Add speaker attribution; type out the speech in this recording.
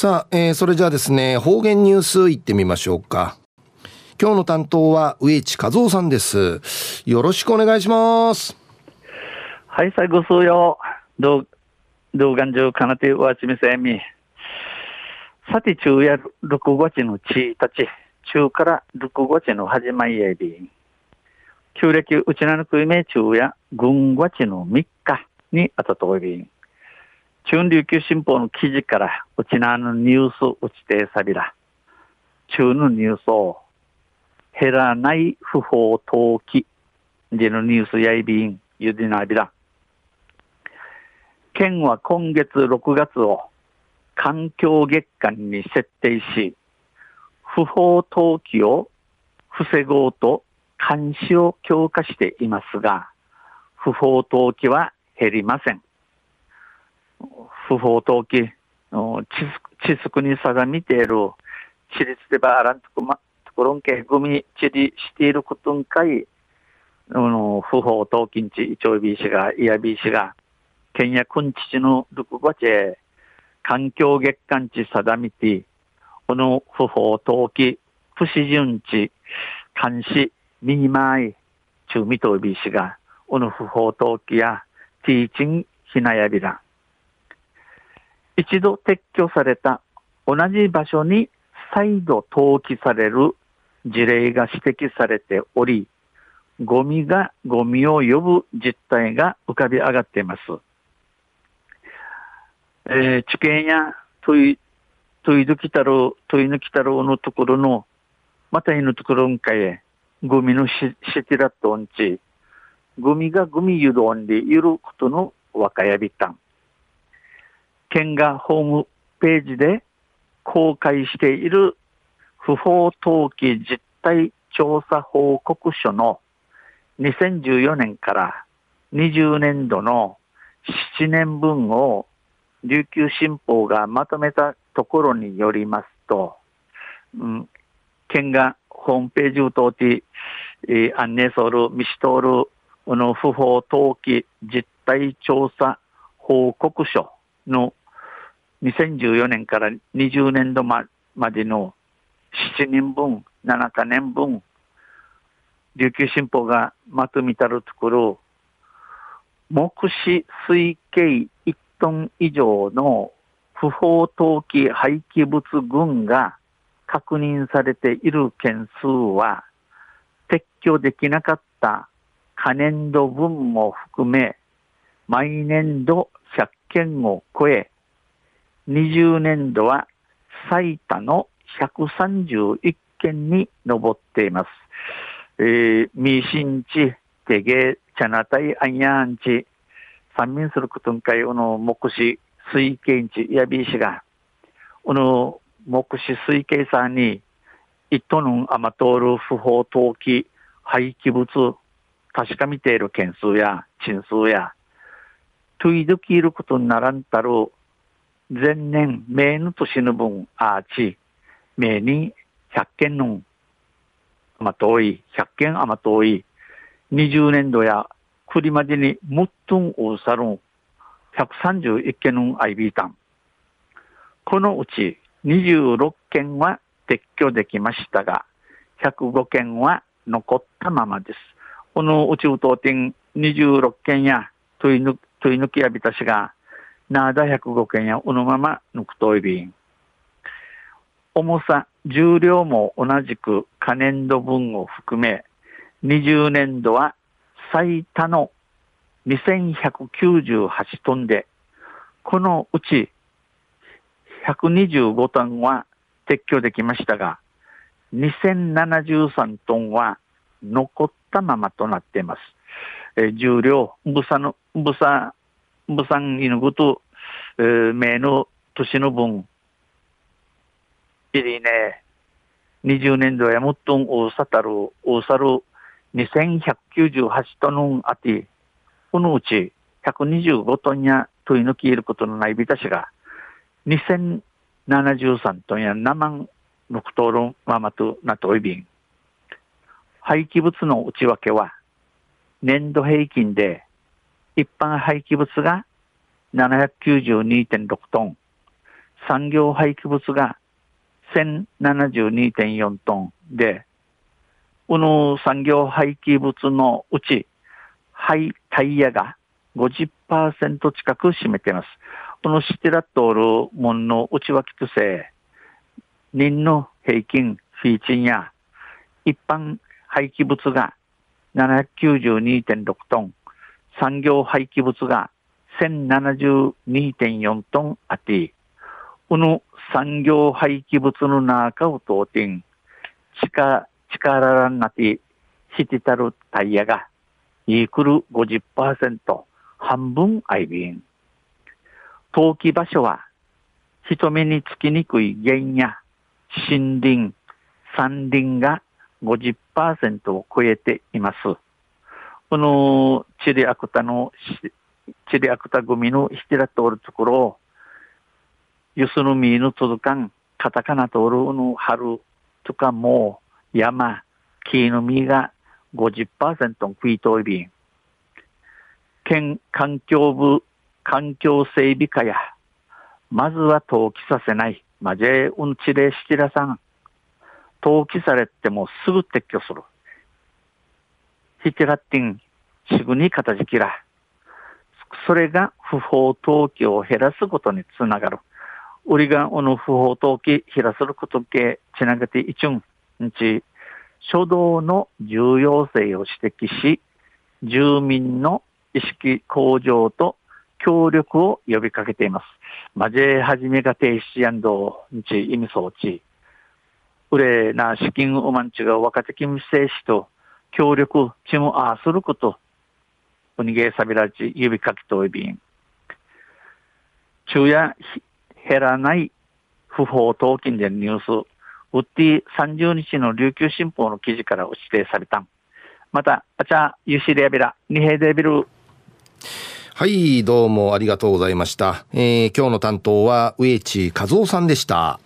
Speaker 1: さあ、えー、それじゃあですね、方言ニュースいってみましょうか。今日の担当は植地和夫さんです。よろしくお願いします。
Speaker 2: はい、最後数よ。どう、動画上かなてわちみせみ。さて、中や6月の1日、中から6月の始まりやび。旧暦うちなのくいめ中や軍月の3日にあたといび。中琉球新報の記事からうちなのニュースうちてさびら。中のニュースを減らない不法投棄でのニュースやいびんゆでなびら。県は今月6月を環境月間に設定し、不法投棄を防ごうと監視を強化していますが、不法投棄は減りません。不法投棄、地区に定めている、私立でばあらんとこま、ところんけ、グミ地理していることんかい、不法投棄んち、いちょいびいしが、いやびいしが、県やくんちちのルクゴチェ、環境月間地定めて、この不法投棄、不死順地、監視、ミニマイ、中未とびしが、この不法投棄や、ティーチン、ひなやびら。一度撤去された同じ場所に再度投棄される事例が指摘されており、ゴミがゴミを呼ぶ実態が浮かび上がっています。えー、地形や問い、問い抜きたる、問い抜きたるのところの、またいのところんかえ、ゴミのし、しティラットンチ、ゴミがゴミゆどんでいることの若やびたん。県がホームページで公開している不法投棄実態調査報告書の2014年から20年度の7年分を琉球新報がまとめたところによりますと、うん、県がホームページを通って、えー、案内する、見し通る、この不法投棄実態調査報告書の2014年から20年度までの7人分、7か年分、琉球新報がまとめたるところ、目視推計1トン以上の不法投棄廃棄物群が確認されている件数は、撤去できなかった可年度分も含め、毎年度100件を超え、20年度は最多の131件に上っています。えー、ミシンチ、テゲ、チャナタイ、アンヤンチ、三民することんかい、この目視、水系地、やびいしが、この目視水系さんに、一トンアマトール不法投棄廃棄物、確かめている件数や、陳数や、トゥイドキいることにならんたる前年、名の年の分、アーチ、名に100件の、ま遠い、100件あま遠い、20年度や、くりまでにもっとんおさるん、131件のアイビータン。このうち26件は撤去できましたが、105件は残ったままです。この宇宙当店26件や問い抜きやびたしが、なだ105件やうのまま抜くといびん。重さ、重量も同じく可燃度分を含め、20年度は最多の2198トンで、このうち125トンは撤去できましたが、2073トンは残ったままとなっています。え、重量、ぶさの、ぶさ、ぶさんいぬと目の年の分、いりね、20年度やもっと大さたる、大さる2198トンあて、このうち125トンや問い抜きいることのないびたしが、2073トンや7万6トンままとなといびん。廃棄物の内訳は、年度平均で一般廃棄物が792.6トン、産業廃棄物が1072.4トンで、この産業廃棄物のうち、廃タイヤが50%近く占めています。このシティラットール門の内脇とせ、人の平均フィーチンや一般廃棄物が792.6トン、産業廃棄物が1072.4トンあって、この産業廃棄物の中を通って、力、力らんなて、してたるタイヤが、イークル50%、半分アイビン。陶器場所は、人目につきにくい原野、森林、山林が50%を超えています。このチリアクタの、チリアクタ組のヒテラ通るところを、ユスのミーの続かん、カタカナ通るの春とかも山、木の実が50%食いといびん。県環境部、環境整備課や、まずは登記させない。まじえうんちれしちらさん。登記されてもすぐ撤去する。ヒテラッティン、すぐに形きら。それが不法投棄を減らすことにつながる。売りがおの不法投棄減らすることけつなげていちゅん。んち、初動の重要性を指摘し、住民の意識向上と協力を呼びかけています。まじえはじめが停止やんど、んち、意味装置。うれな資金うまんちが若手金正士と協力ちもあすること、うにげさびらち指かきといびん。昼夜減らない不法投金でニュース、ウッディ30日の琉球新報の記事から指定された。また、あちゃ、ユシレアビラ、ニヘデビル。
Speaker 1: はい、どうもありがとうございました。えー、今日の担当は、植地和夫さんでした。